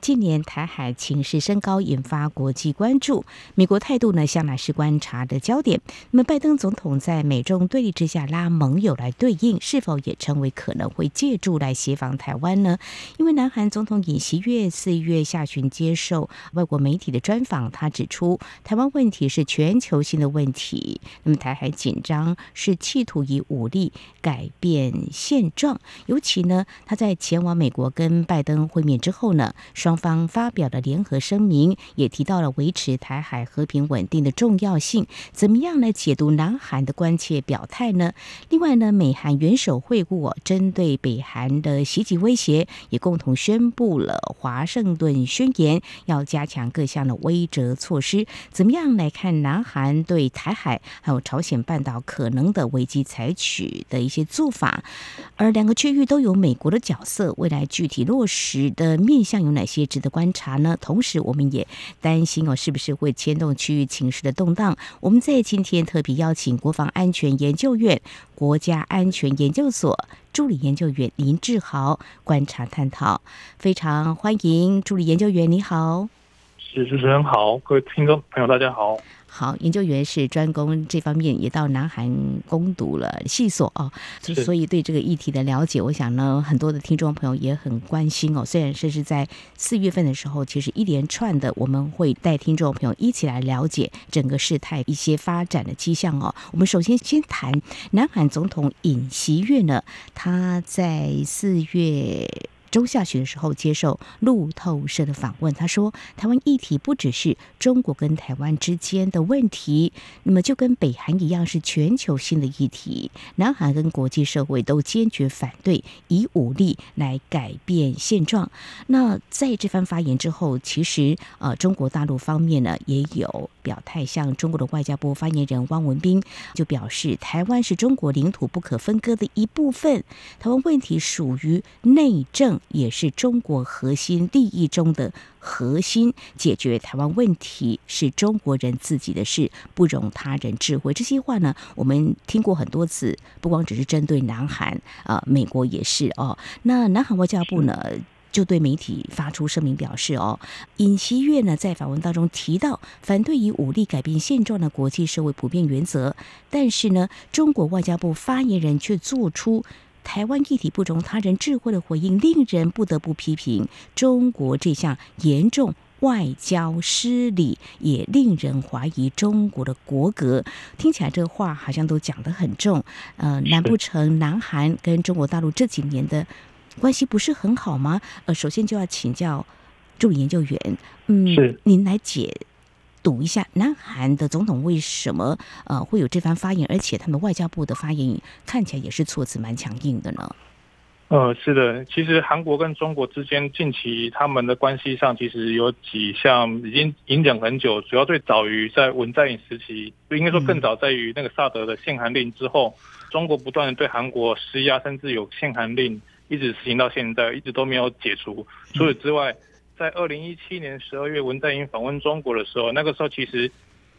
近年台海情势升高，引发国际关注。美国态度呢，向来是观察的焦点。那么，拜登总统在美中对立之下拉盟友来对应，是否也成为可能会借助来协防台湾呢？因为南韩总统尹锡悦四月下旬接受外国媒体的专访，他指出，台湾问题是全球性的问题。那么，台海紧张是企图以武力改变现状。尤其呢，他在前往美国跟拜登会面之后呢，双方发表的联合声明也提到了维持台海和平稳定的重要性。怎么样来解读南韩的关切表态呢？另外呢，美韩元首会晤，针对北韩的袭击威胁，也共同宣布了华盛顿宣言，要加强各项的威慑措施。怎么样来看南韩对台海还有朝鲜半岛可能的危机采取的一些做法？而两个区域都有美国的角色，未来具体落实的面向有哪些？也值得观察呢。同时，我们也担心哦，是不是会牵动区域情势的动荡？我们在今天特别邀请国防安全研究院国家安全研究所助理研究员林志豪观察探讨。非常欢迎助理研究员，你好。是，主持人好，各位听众朋友，大家好。好，研究员是专攻这方面，也到南韩攻读了系所哦，所以对这个议题的了解，我想呢，很多的听众朋友也很关心哦。虽然这是在四月份的时候，其实一连串的我们会带听众朋友一起来了解整个事态一些发展的迹象哦。我们首先先谈南韩总统尹锡悦呢，他在四月。中下旬的时候接受路透社的访问，他说：“台湾议题不只是中国跟台湾之间的问题，那么就跟北韩一样是全球性的议题。南韩跟国际社会都坚决反对以武力来改变现状。”那在这番发言之后，其实呃，中国大陆方面呢也有表态，像中国的外交部发言人汪文斌就表示：“台湾是中国领土不可分割的一部分，台湾问题属于内政。”也是中国核心利益中的核心，解决台湾问题是中国人自己的事，不容他人智慧。这些话呢，我们听过很多次，不光只是针对南韩啊、美国也是哦。那南韩外交部呢，就对媒体发出声明表示哦，尹锡悦呢在访问当中提到反对以武力改变现状的国际社会普遍原则，但是呢，中国外交部发言人却做出。台湾议题不容他人智慧的回应，令人不得不批评中国这项严重外交失礼，也令人怀疑中国的国格。听起来这个话好像都讲得很重。呃，难不成南韩跟中国大陆这几年的关系不是很好吗？呃，首先就要请教助理研究员，嗯，是您来解。读一下，南韩的总统为什么呃会有这番发言？而且他们外交部的发言看起来也是措辞蛮强硬的呢。呃，是的，其实韩国跟中国之间近期他们的关系上，其实有几项已经影响很久。主要最早于在文在寅时期，应该说更早在于那个萨德的限韩令之后，嗯、中国不断的对韩国施压，甚至有限韩令一直实行到现在，一直都没有解除。除此之外。嗯在二零一七年十二月，文在寅访问中国的时候，那个时候其实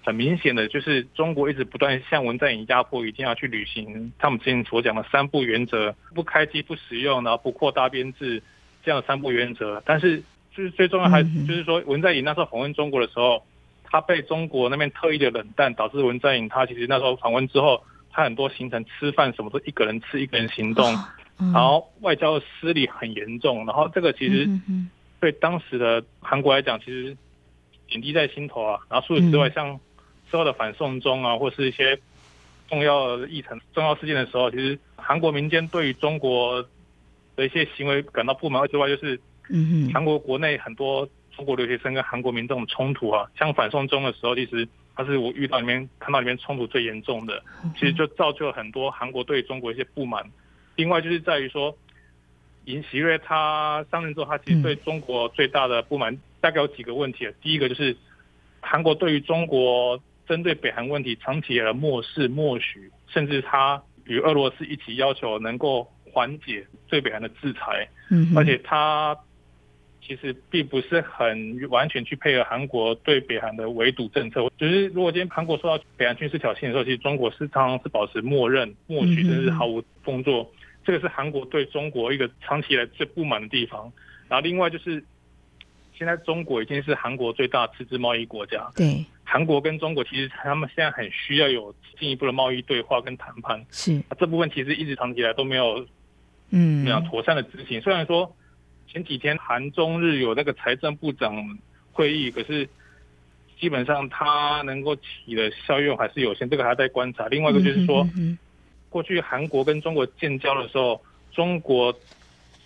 很明显的就是中国一直不断向文在寅压迫，一定要去履行他们之前所讲的三不原则：不开机、不使用，然后不扩大编制这样的三不原则。但是就是最重要还就是说，文在寅那时候访问中国的时候，他被中国那边特意的冷淡，导致文在寅他其实那时候访问之后，他很多行程吃饭什么都一个人吃，一个人行动，然后外交的失利很严重。然后这个其实。对当时的韩国来讲，其实点滴在心头啊。然后除此之外，像之后的反送中啊，或是一些重要的议程、重要事件的时候，其实韩国民间对于中国的一些行为感到不满之外，就是嗯，韩国国内很多中国留学生跟韩国民众冲突啊，像反送中的时候，其实他是我遇到里面看到里面冲突最严重的，其实就造就了很多韩国对中国一些不满。另外就是在于说。尹锡悦他上任之后，他其实对中国最大的不满大概有几个问题。第一个就是韩国对于中国针对北韩问题长期以来漠视默许，甚至他与俄罗斯一起要求能够缓解对北韩的制裁，而且他其实并不是很完全去配合韩国对北韩的围堵政策。就是如果今天韩国受到北韩军事挑衅的时候，其实中国是常是保持默认、默许，甚至毫无动作。这个是韩国对中国一个长期以来最不满的地方。然后另外就是，现在中国已经是韩国最大的自治贸易国家。对，韩国跟中国其实他们现在很需要有进一步的贸易对话跟谈判。是，这部分其实一直长期以来都没有，嗯，没有妥善的执行。虽然说前几天韩中日有那个财政部长会议，可是基本上它能够起的效用还是有限，这个还在观察。另外一个就是说。嗯嗯过去韩国跟中国建交的时候，中国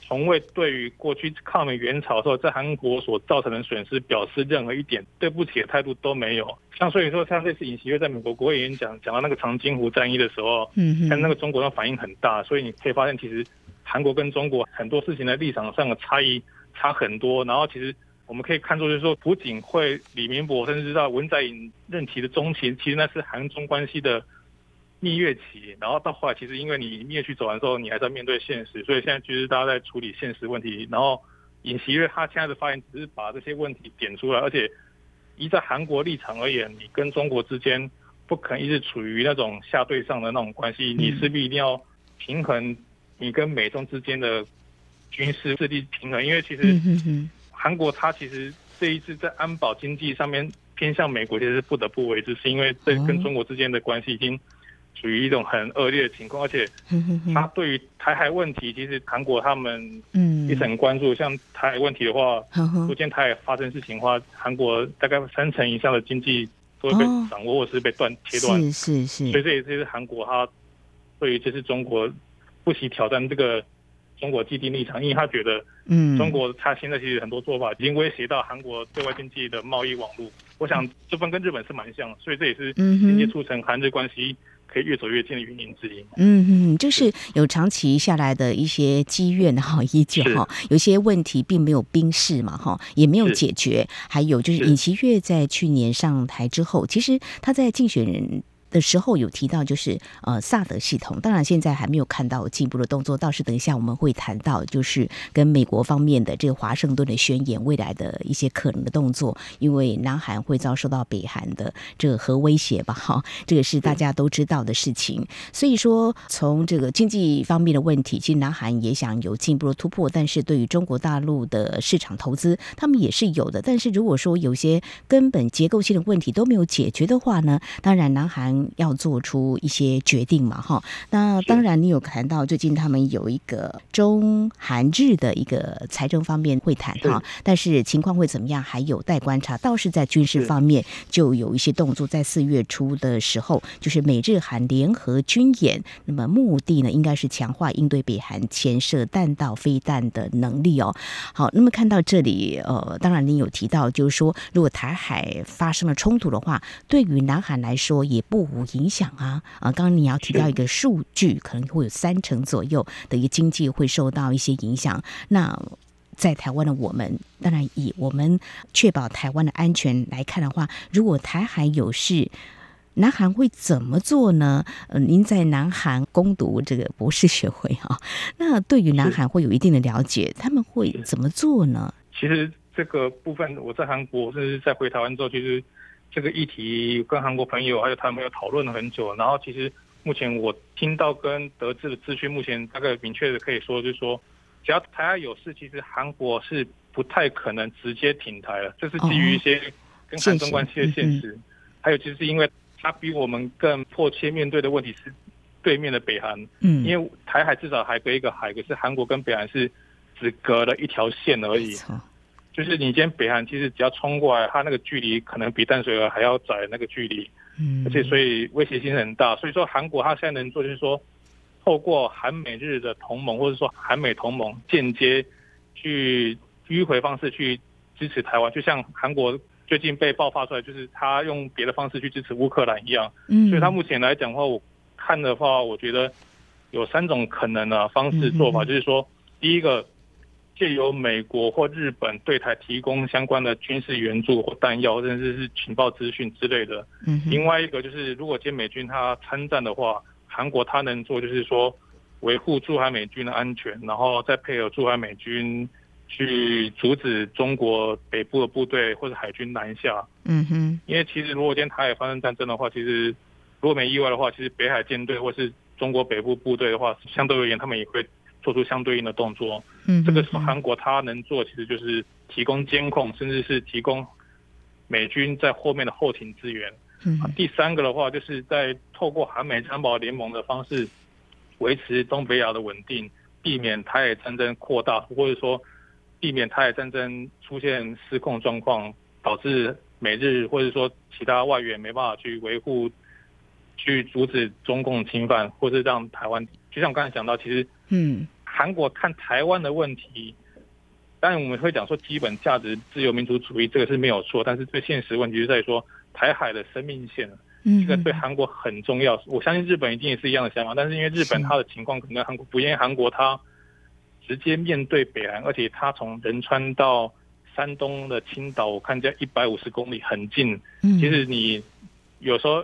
从未对于过去抗美援朝的时候在韩国所造成的损失表示任何一点对不起的态度都没有。像所以说，像这次尹锡悦在美国国会演讲讲到那个长津湖战役的时候，嗯，看那个中国的反应很大，所以你可以发现，其实韩国跟中国很多事情的立场上的差异差很多。然后其实我们可以看出，就是说朴槿惠、李明博，甚至到文在寅任期的中期，其实那是韩中关系的。蜜月期，然后到后来，其实因为你蜜月期走完之后，你还在面对现实，所以现在就是大家在处理现实问题。然后尹锡悦他现在的发言只是把这些问题点出来，而且依在韩国立场而言，你跟中国之间不可能一直处于那种下对上的那种关系，你势必一定要平衡你跟美中之间的军事势力平衡。因为其实韩国它其实这一次在安保经济上面偏向美国，其实是不得不为之，是因为这跟中国之间的关系已经。属于一种很恶劣的情况，而且他对于台海问题，其实韩国他们嗯一直很关注。像台海问题的话，如果台海发生事情的话，韩国大概三成以上的经济都会被掌握或是被断切断。是是是。所以这也是韩国他对于这次中国不惜挑战这个中国既定立场，因为他觉得嗯中国他现在其实很多做法已经威胁到韩国对外经济的贸易网络。我想这份跟日本是蛮像，所以这也是间接促成韩日关系。可以越走越近的原因之一。嗯嗯，就是有长期下来的一些积怨哈，依旧哈，有些问题并没有冰释嘛哈，也没有解决。还有就是尹锡悦在去年上台之后，其实他在竞选人。的时候有提到，就是呃萨德系统，当然现在还没有看到进一步的动作，倒是等一下我们会谈到，就是跟美国方面的这个华盛顿的宣言未来的一些可能的动作，因为南韩会遭受到北韩的这个核威胁吧，哈，这个是大家都知道的事情。所以说，从这个经济方面的问题，其实南韩也想有进一步的突破，但是对于中国大陆的市场投资，他们也是有的。但是如果说有些根本结构性的问题都没有解决的话呢，当然南韩。要做出一些决定嘛，哈。那当然，你有谈到最近他们有一个中韩日的一个财政方面会谈哈，但是情况会怎么样还有待观察。倒是在军事方面就有一些动作，在四月初的时候，就是美日韩联合军演，那么目的呢，应该是强化应对北韩潜射弹道飞弹的能力哦。好，那么看到这里，呃，当然你有提到，就是说如果台海发生了冲突的话，对于南韩来说也不无影响啊啊！刚刚你要提到一个数据，可能会有三成左右的一个经济会受到一些影响。那在台湾的我们，当然以我们确保台湾的安全来看的话，如果台海有事，南韩会怎么做呢？呃，您在南韩攻读这个博士学位啊，那对于南韩会有一定的了解，他们会怎么做呢？其实这个部分，我在韩国甚至在回台湾之后，其实。这个议题跟韩国朋友还有他们有讨论了很久，然后其实目前我听到跟得知的资讯，目前大概明确的可以说，就是说，只要台海有事，其实韩国是不太可能直接停台了，这是基于一些跟韩中关系的现实，还有就是因为它比我们更迫切面对的问题是对面的北韩，嗯，因为台海至少还隔一个海，可是韩国跟北韩是只隔了一条线而已。就是你今天北韩其实只要冲过来，它那个距离可能比淡水河还要窄，那个距离，嗯，而且所以威胁性很大。所以说韩国它现在能做就是说，透过韩美日的同盟，或者说韩美同盟间接去迂回方式去支持台湾，就像韩国最近被爆发出来，就是他用别的方式去支持乌克兰一样。嗯，所以他目前来讲的话，我看的话，我觉得有三种可能的方式做法，就是说第一个。借由美国或日本对台提供相关的军事援助或弹药，甚至是情报资讯之类的。嗯。另外一个就是，如果今天美军他参战的话，韩国他能做就是说维护驻韩美军的安全，然后再配合驻韩美军去阻止中国北部的部队或者海军南下。嗯哼，因为其实如果今天台海发生战争的话，其实如果没意外的话，其实北海舰队或是中国北部部队的话，相对而言他们也会做出相对应的动作。嗯，这个时候韩国它能做，其实就是提供监控，甚至是提供美军在后面的后勤资源。嗯，第三个的话，就是在透过韩美安保联盟的方式，维持东北亚的稳定，避免台海战争扩大，或者说避免台海战争出现失控状况，导致美日或者说其他外援没办法去维护、去阻止中共侵犯，或是让台湾，就像我刚才讲到，其实，嗯，韩国看台湾的问题，当然我们会讲说基本价值、自由民主主义，这个是没有错，但是最现实问题是在于说。台海的生命线，这个对韩国很重要。我相信日本一定也是一样的想法，但是因为日本它的情况可能跟韩国不一样，韩国它直接面对北韩，而且它从仁川到山东的青岛，我看在一百五十公里，很近。其实你有时候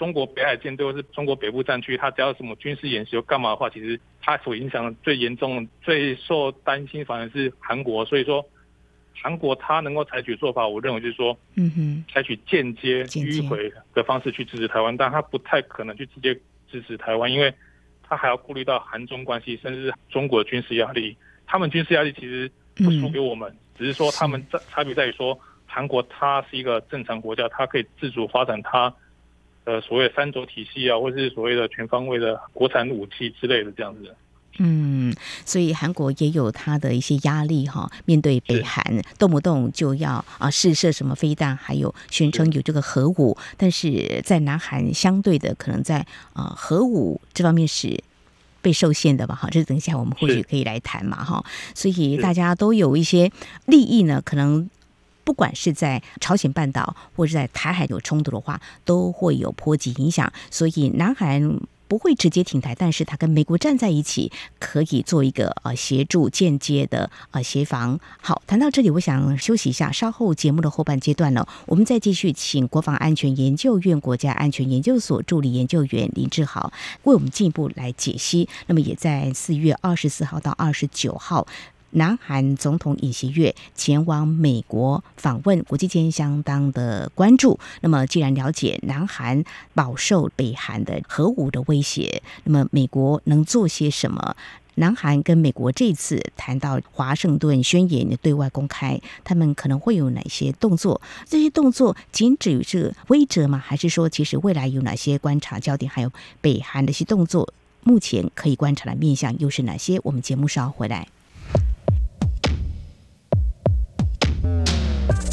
中国北海舰队或是中国北部战区，它只要什么军事演习又干嘛的话，其实它所影响的最严重、最受担心反而是韩国。所以说。韩国它能够采取做法，我认为就是说，嗯哼，采取间接迂回的方式去支持台湾，但它不太可能去直接支持台湾，因为它还要顾虑到韩中关系，甚至是中国的军事压力。他们军事压力其实不输给我们，只是说他们在差别在于说，韩国它是一个正常国家，它可以自主发展它的所谓三轴体系啊，或者是所谓的全方位的国产武器之类的这样子。嗯，所以韩国也有它的一些压力哈，面对北韩，动不动就要啊试射什么飞弹，还有宣称有这个核武，但是在南韩相对的可能在啊核武这方面是被受限的吧？哈，这等一下我们或许可以来谈嘛哈。所以大家都有一些利益呢，可能不管是在朝鲜半岛或者在台海有冲突的话，都会有波及影响。所以南韩。不会直接停台，但是他跟美国站在一起，可以做一个呃协助间接的呃协防。好，谈到这里，我想休息一下，稍后节目的后半阶段呢，我们再继续请国防安全研究院国家安全研究所助理研究员林志豪为我们进一步来解析。那么也在四月二十四号到二十九号。南韩总统尹锡悦前往美国访问，国际间相当的关注。那么，既然了解南韩饱受北韩的核武的威胁，那么美国能做些什么？南韩跟美国这次谈到华盛顿宣言的对外公开，他们可能会有哪些动作？这些动作仅止于这个威慑吗？还是说，其实未来有哪些观察焦点？还有北韩的一些动作，目前可以观察的面向又是哪些？我们节目稍后回来。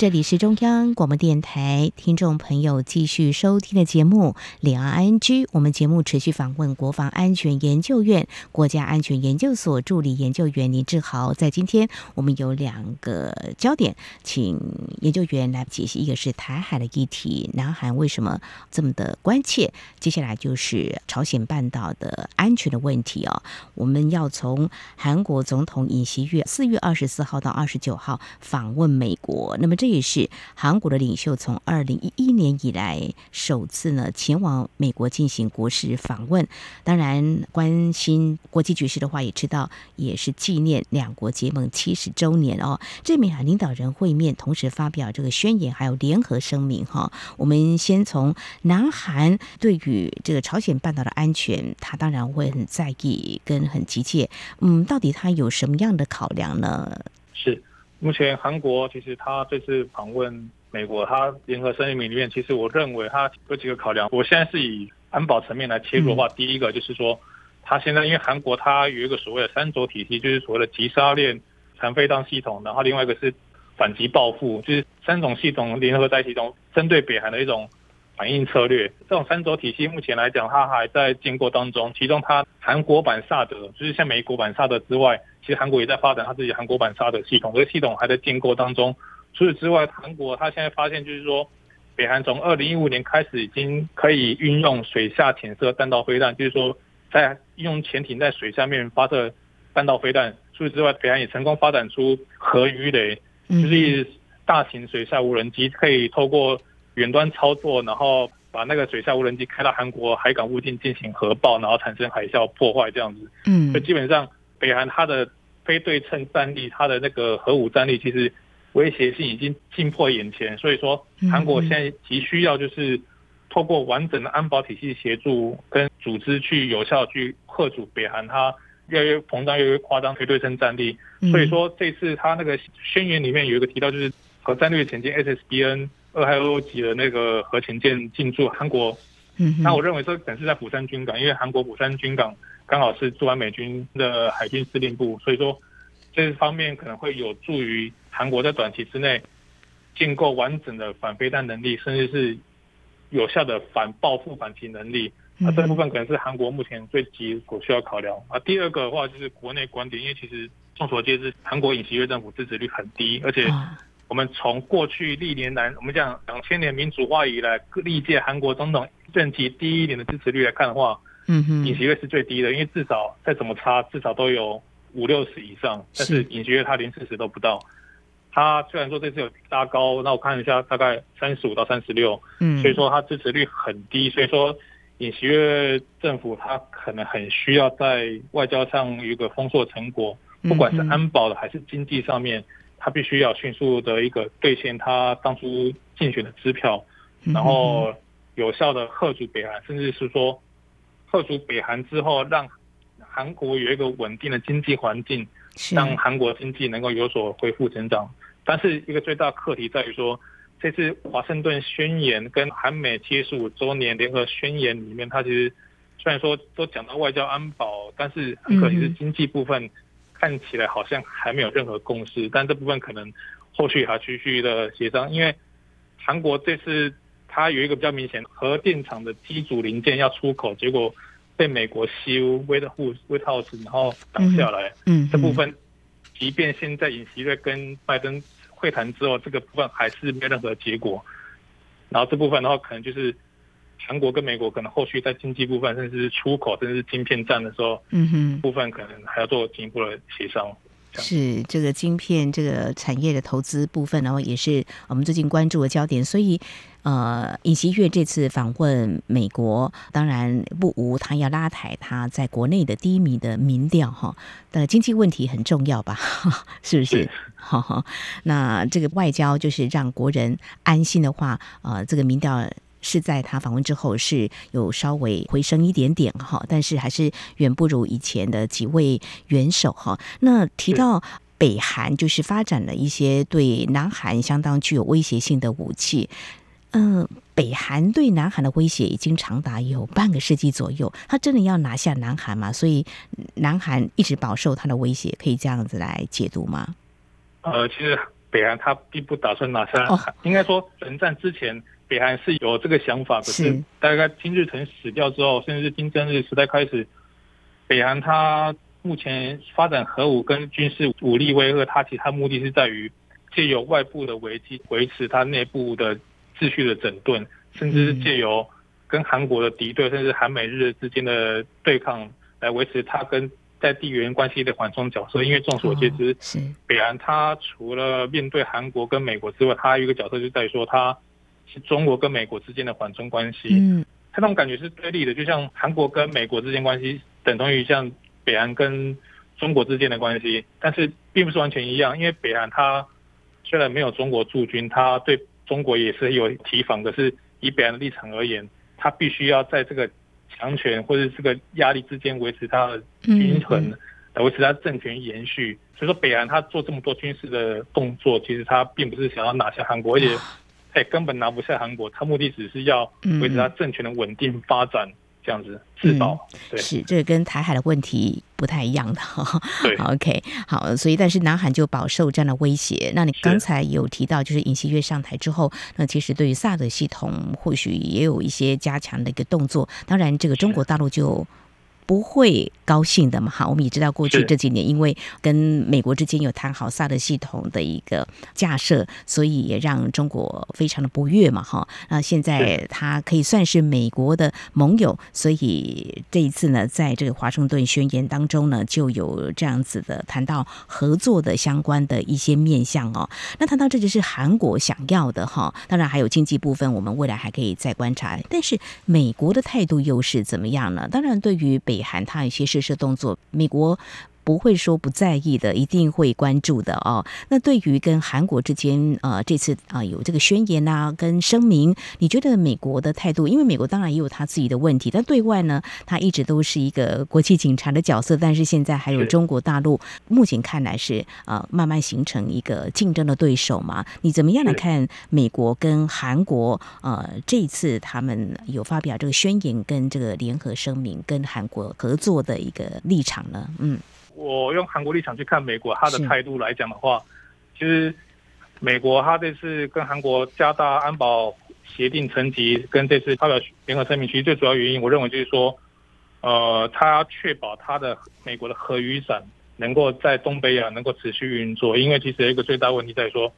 这里是中央广播电台，听众朋友继续收听的节目《两岸 ING》。我们节目持续访问国防安全研究院国家安全研究所助理研究员林志豪。在今天，我们有两个焦点，请研究员来解析：一个是台海的议题，南韩为什么这么的关切？接下来就是朝鲜半岛的安全的问题哦。我们要从韩国总统尹锡悦四月二十四号到二十九号访问美国，那么这。这是韩国的领袖从二零一一年以来首次呢前往美国进行国事访问。当然，关心国际局势的话，也知道也是纪念两国结盟七十周年哦。这美韩领导人会面，同时发表这个宣言，还有联合声明哈。我们先从南韩对于这个朝鲜半岛的安全，他当然会很在意跟很急切。嗯，到底他有什么样的考量呢？是。目前韩国其实他这次访问美国，他联合声明里面，其实我认为他有几个考量。我现在是以安保层面来切入的话，第一个就是说，他现在因为韩国它有一个所谓的三轴体系，就是所谓的急杀链、残飞弹系统，然后另外一个是反击报复，就是三种系统联合在一起，中针对北韩的一种反应策略。这种三轴体系目前来讲，它还在建构当中。其中，它韩国版萨德，就是像美国版萨德之外，其实韩国也在发展它自己韩国版萨德系统，这个系统还在建构当中。除此之外，韩国它现在发现就是说，北韩从二零一五年开始已经可以运用水下潜射弹道飞弹，就是说在用潜艇在水下面发射弹道飞弹。除此之外，北韩也成功发展出核鱼雷，就是大型水下无人机可以透过远端操作，然后把那个水下无人机开到韩国海港附近进行核爆，然后产生海啸破坏这样子。嗯，所以基本上北韩它的非对称战力，它的那个核武战力其实。威胁性已经近迫眼前，所以说韩国现在急需要就是透过完整的安保体系协助跟组织去有效去克阻北韩，它越来越膨胀、越来越夸张非对称战力。所以说这次他那个宣言里面有一个提到，就是核战略前进 SSBN 俄亥俄级的那个核潜舰进驻韩国。那我认为这可能是在釜山军港，因为韩国釜山军港刚好是驻完美军的海军司令部，所以说这方面可能会有助于。韩国在短期之内建构完整的反飞弹能力，甚至是有效的反报复反击能力，那这部分可能是韩国目前最急所需要考量。啊，第二个的话就是国内观点，因为其实众所皆知，韩国尹锡悦政府支持率很低，而且我们从过去历年来，我们讲两千年民主化以来，各历届韩国总统任期第一年的支持率来看的话，嗯嗯，尹锡悦是最低的，因为至少再怎么差，至少都有五六十以上，但是尹锡悦他连四十都不到。他虽然说这次有拉高，那我看一下大概三十五到三十六，嗯，所以说他支持率很低，所以说尹锡悦政府他可能很需要在外交上有一个丰硕成果，不管是安保的还是经济上面，他必须要迅速的一个兑现他当初竞选的支票，然后有效的贺阻北韩，甚至是说贺阻北韩之后，让韩国有一个稳定的经济环境。让韩国经济能够有所恢复增长，但是一个最大课题在于说，这次华盛顿宣言跟韩美七十五周年联合宣言里面，它其实虽然说都讲到外交安保，但是很可惜是经济部分看起来好像还没有任何共识，但这部分可能后续还继续的协商，因为韩国这次它有一个比较明显核电厂的机组零件要出口，结果。被美国西屋威特护威特豪斯，然后挡下来。嗯，这部分，即便现在尹锡悦跟拜登会谈之后，这个部分还是没有任何结果。然后这部分的话，可能就是韩国跟美国可能后续在经济部分，甚至是出口，甚至是晶片战的时候，嗯哼，部分可能还要做进一步的协商。是这个晶片这个产业的投资部分，然后也是我们最近关注的焦点。所以，呃，尹锡悦这次访问美国，当然不无他要拉抬他在国内的低迷的民调哈。的经济问题很重要吧？是不是？哈哈，那这个外交就是让国人安心的话，呃，这个民调。是在他访问之后是有稍微回升一点点哈，但是还是远不如以前的几位元首哈。那提到北韩，就是发展了一些对南韩相当具有威胁性的武器。嗯，北韩对南韩的威胁已经长达有半个世纪左右，他真的要拿下南韩吗？所以南韩一直饱受他的威胁，可以这样子来解读吗？呃，其实北韩他并不打算拿下南韩，哦、应该说冷战之前。北韩是有这个想法，可是大概金日成死掉之后，甚至是金正日时代开始，北韩它目前发展核武跟军事武力威吓，它其实它目的是在于借由外部的危机维持它内部的秩序的整顿，甚至是借由跟韩国的敌对，甚至韩美日之间的对抗来维持它跟在地缘关系的缓冲角色。因为众所皆知，北韩它除了面对韩国跟美国之外，它还有一个角色就在于说它。是中国跟美国之间的缓冲关系，嗯，他那种感觉是对立的，就像韩国跟美国之间关系等同于像北韩跟中国之间的关系，但是并不是完全一样，因为北韩它虽然没有中国驻军，它对中国也是有提防的，是以北韩的立场而言，它必须要在这个强权或者这个压力之间维持它的平衡，来维持它政权延续。所以说，北韩它做这么多军事的动作，其实它并不是想要拿下韩国，而且。哎，根本拿不下韩国，他目的只是要维持他政权的稳定发展，这样子自保。嗯、对，是这个跟台海的问题不太一样的哈。对，OK，好，所以但是南韩就饱受这样的威胁。那你刚才有提到，就是尹锡悦上台之后，那其实对于萨德系统或许也有一些加强的一个动作。当然，这个中国大陆就。不会高兴的嘛？哈，我们也知道过去这几年，因为跟美国之间有谈好萨德系统的一个架设，所以也让中国非常的不悦嘛。哈，那现在他可以算是美国的盟友，所以这一次呢，在这个华盛顿宣言当中呢，就有这样子的谈到合作的相关的一些面向哦。那谈到这就是韩国想要的哈，当然还有经济部分，我们未来还可以再观察。但是美国的态度又是怎么样呢？当然，对于北北韩他一些试射动作，美国不会说不在意的，一定会关注的哦。那对于跟韩国之间，呃，这次啊、呃、有这个宣言啊，跟声明，你觉得美国的态度？因为美国当然也有他自己的问题，但对外呢，他一直都是一个国际警察的角色。但是现在还有中国大陆，目前看来是呃慢慢形成一个竞争的对手嘛？你怎么样来看美国跟韩国？呃，这一次他们有发表这个宣言跟这个联合声明，跟韩国合作的一个立场呢？嗯。我用韩国立场去看美国，他的态度来讲的话，其实美国他这次跟韩国加大安保协定层级，跟这次发表联合声明，其实最主要原因，我认为就是说，呃，他要确保他的美国的核雨伞能够在东北亚能够持续运作，因为其实有一个最大问题在于说，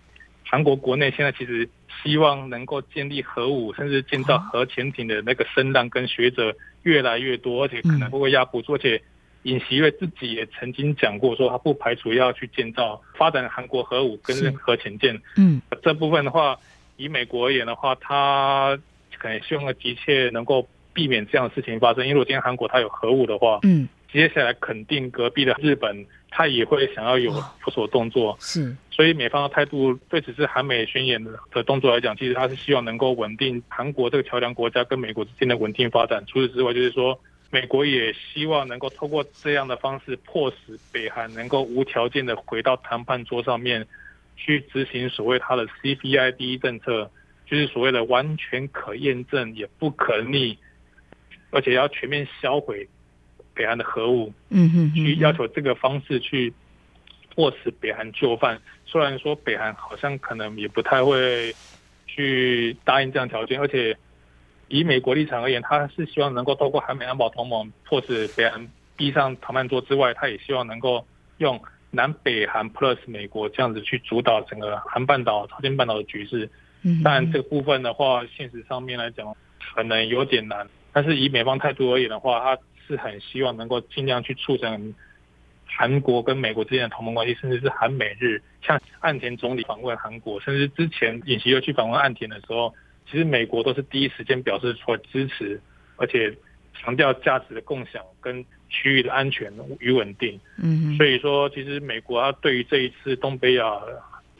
韩国国内现在其实希望能够建立核武，甚至建造核潜艇的那个声浪跟学者越来越多，而且可能会压不住，而且。尹锡悦自己也曾经讲过，说他不排除要去建造、发展韩国核武跟核潜舰。嗯，这部分的话，以美国而言的话，他可能希望急切能够避免这样的事情发生。因为如果今天韩国它有核武的话，嗯，接下来肯定隔壁的日本，他也会想要有有所动作。是，所以美方的态度对此次韩美宣言的动作来讲，其实他是希望能够稳定韩国这个桥梁国家跟美国之间的稳定发展。除此之外，就是说。美国也希望能够透过这样的方式，迫使北韩能够无条件的回到谈判桌上面，去执行所谓他的 CPID 政策，就是所谓的完全可验证也不可逆，而且要全面销毁北韩的核武。嗯哼，去要求这个方式去迫使北韩就范。虽然说北韩好像可能也不太会去答应这样条件，而且。以美国立场而言，他是希望能够透过韩美安保同盟，迫使北韩逼上谈判桌之外，他也希望能够用南北韩 plus 美国这样子去主导整个韩半岛、朝鲜半岛的局势。但这个部分的话，现实上面来讲，可能有点难。但是以美方态度而言的话，他是很希望能够尽量去促成韩国跟美国之间的同盟关系，甚至是韩美日。像岸田总理访问韩国，甚至之前尹锡悦去访问岸田的时候。其实美国都是第一时间表示出来支持，而且强调价值的共享跟区域的安全与稳定。嗯，所以说其实美国它对于这一次东北亚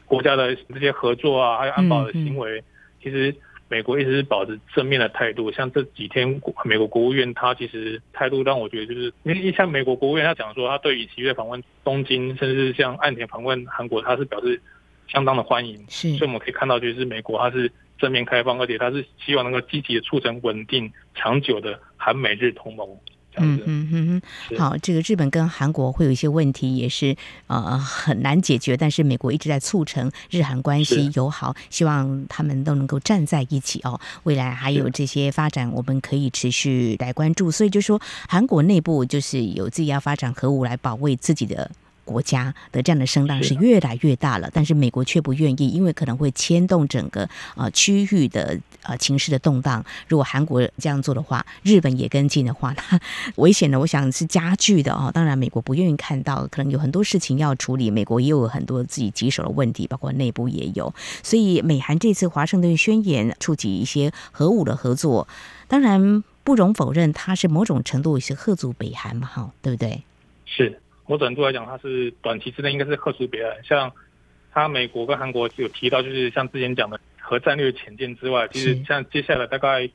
国家的这些合作啊，还有安保的行为，其实美国一直是保持正面的态度。像这几天美国国务院，它其实态度让我觉得就是，因为像美国国务院他讲说，他对于七月访问东京，甚至像岸田访问韩国，他是表示相当的欢迎。是，所以我们可以看到，就是美国它是。正面开放，而且他是希望能够积极的促成稳定、长久的韩美日同盟。嗯嗯嗯嗯，好，这个日本跟韩国会有一些问题，也是呃很难解决，但是美国一直在促成日韩关系友好，希望他们都能够站在一起哦。未来还有这些发展，我们可以持续来关注。所以就说，韩国内部就是有自己要发展核武来保卫自己的。国家的这样的声浪是越来越大了，但是美国却不愿意，因为可能会牵动整个呃区域的呃情势的动荡。如果韩国这样做的话，日本也跟进的话，那危险的，我想是加剧的哦。当然，美国不愿意看到，可能有很多事情要处理，美国也有很多自己棘手的问题，包括内部也有。所以，美韩这次华盛顿宣言触及一些核武的合作，当然不容否认，它是某种程度是吓阻北韩嘛，哈，对不对？是。某种程度来讲，它是短期之内应该是吓阻北韩。像他美国跟韩国有提到，就是像之前讲的核战略前进之外，其实像接下来大概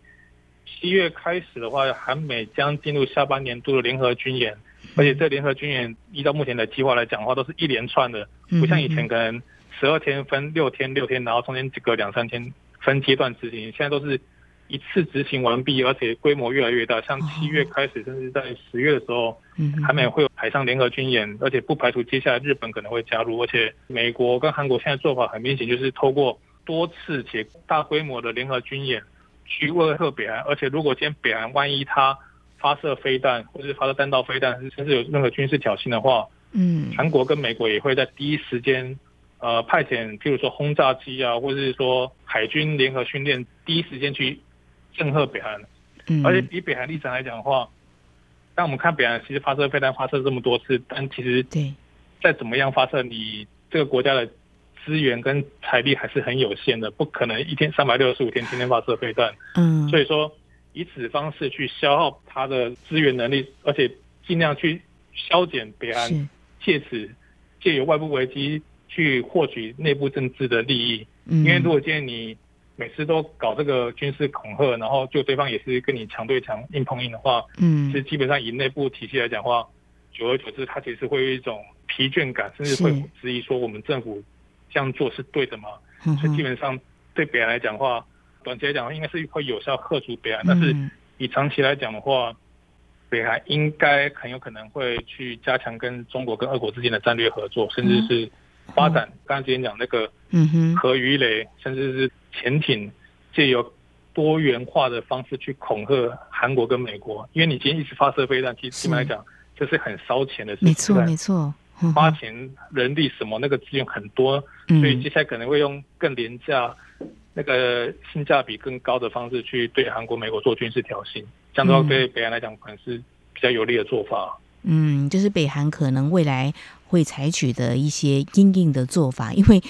七月开始的话，韩美将进入下半年度的联合军演，而且这联合军演依照目前的计划来讲的话，都是一连串的，不像以前可能十二天分六天六天，然后中间这个两三天分阶段执行，现在都是一次执行完毕，而且规模越来越大。像七月开始，甚至在十月的时候，他们也会有海上联合军演，而且不排除接下来日本可能会加入。而且美国跟韩国现在做法很明显，就是透过多次且大规模的联合军演去威吓北韩。而且如果今天北韩万一他发射飞弹，或者是发射弹道飞弹，甚至有任何军事挑衅的话，嗯，韩国跟美国也会在第一时间。呃，派遣譬如说轰炸机啊，或者是说海军联合训练，第一时间去震慑北韩。嗯，而且以北韩立场来讲的话，当我们看北韩其实发射飞弹发射这么多次，但其实对再怎么样发射，你这个国家的资源跟财力还是很有限的，不可能一天三百六十五天天天发射飞弹。嗯，所以说以此方式去消耗它的资源能力，而且尽量去削减北韩，借此借由外部危机。去获取内部政治的利益，嗯因为如果今天你每次都搞这个军事恐吓，然后就对方也是跟你强对强、硬碰硬的话，嗯，其实基本上以内部体系来讲的话，久而久之，他其实会有一种疲倦感，甚至会质疑说我们政府这样做是对的嘛？所以基本上对北韩来讲的话，短期来讲应该是会有效吓阻北韩，但是以长期来讲的话，北韩应该很有可能会去加强跟中国跟俄国之间的战略合作，甚至是。发展，刚才之前讲那个核鱼雷，甚至是潜艇，借由多元化的方式去恐吓韩国跟美国。因为你今天一直发射飞弹，其实基本来讲，这是很烧钱的事情。没错，没错，花钱、人力什么那个资源很多，所以接下来可能会用更廉价、那个性价比更高的方式去对韩国、美国做军事挑衅。这样的话，对北韩来讲，可能是比较有利的做法。嗯，就是北韩可能未来。会采取的一些因应的做法，因为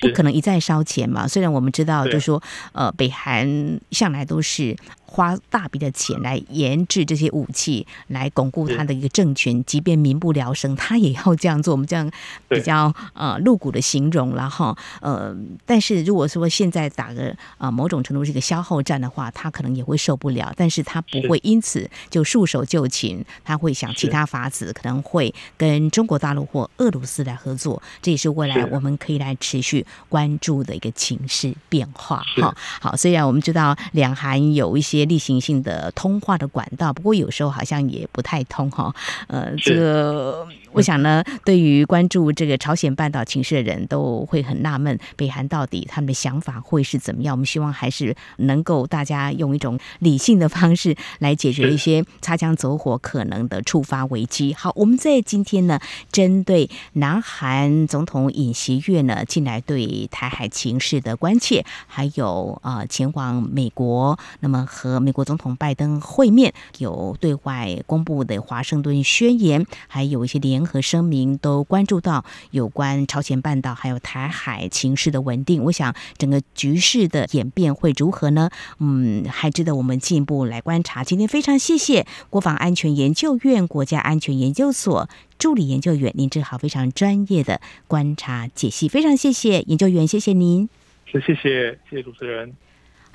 不可能一再烧钱嘛。虽然我们知道，就是说，呃，北韩向来都是。花大笔的钱来研制这些武器，来巩固他的一个政权，即便民不聊生，他也要这样做。我们这样比较呃露骨的形容，了哈呃，但是如果说现在打个啊、呃、某种程度是一个消耗战的话，他可能也会受不了，但是他不会因此就束手就擒，他会想其他法子，可能会跟中国大陆或俄罗斯来合作。这也是未来我们可以来持续关注的一个情势变化。哈，好，虽然我们知道两韩有一些。例行性的通话的管道，不过有时候好像也不太通哈。呃，这个我想呢，对于关注这个朝鲜半岛情势的人都会很纳闷，北韩到底他们的想法会是怎么样？我们希望还是能够大家用一种理性的方式来解决一些擦枪走火可能的触发危机。好，我们在今天呢，针对南韩总统尹锡悦呢近来对台海情势的关切，还有啊、呃、前往美国，那么和和美国总统拜登会面，有对外公布的华盛顿宣言，还有一些联合声明，都关注到有关朝鲜半岛还有台海情势的稳定。我想整个局势的演变会如何呢？嗯，还值得我们进一步来观察。今天非常谢谢国防安全研究院国家安全研究所助理研究员林志豪非常专业的观察解析，非常谢谢研究员，谢谢您。谢谢谢谢主持人。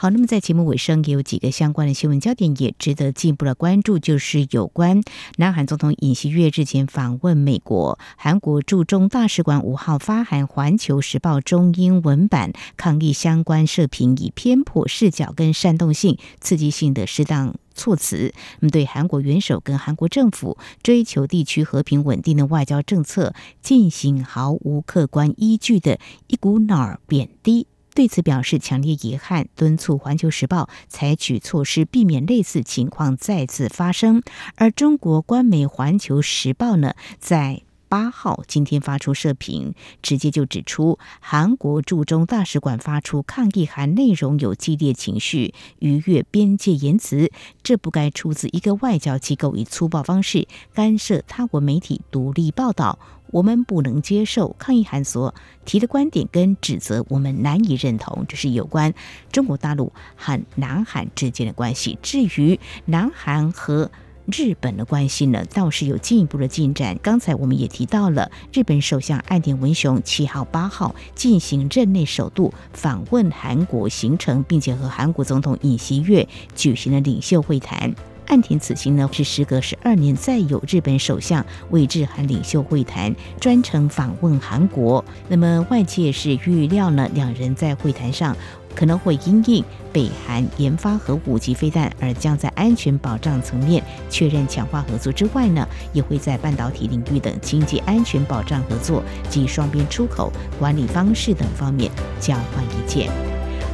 好，那么在节目尾声也有几个相关的新闻焦点，也值得进一步的关注，就是有关南韩总统尹锡悦日前访问美国，韩国驻中大使馆五号发函《环球时报》中英文版抗议相关社评以偏颇视角跟煽动性、刺激性的适当措辞，那么对韩国元首跟韩国政府追求地区和平稳定的外交政策进行毫无客观依据的一股脑贬低。对此表示强烈遗憾，敦促《环球时报》采取措施，避免类似情况再次发生。而中国官媒《环球时报》呢，在八号今天发出社评，直接就指出，韩国驻中大使馆发出抗议函，内容有激烈情绪、逾越边界言辞，这不该出自一个外交机构以粗暴方式干涉他国媒体独立报道。我们不能接受抗议函所提的观点跟指责，我们难以认同。这是有关中国大陆和南韩之间的关系。至于南韩和日本的关系呢，倒是有进一步的进展。刚才我们也提到了，日本首相岸田文雄七号、八号进行任内首度访问韩国行程，并且和韩国总统尹锡悦举行了领袖会谈。岸田此行呢，是时隔十二年再有日本首相为日韩领袖会谈，专程访问韩国。那么外界是预料呢，两人在会谈上可能会因应北韩研发核武级飞弹，而将在安全保障层面确认强化合作之外呢，也会在半导体领域等经济安全保障合作及双边出口管理方式等方面交换意见。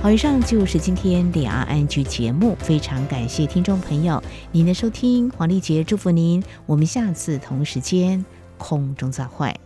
好，以上就是今天两岸安居节目，非常感谢听众朋友您的收听，黄丽杰祝福您，我们下次同时间空中再会。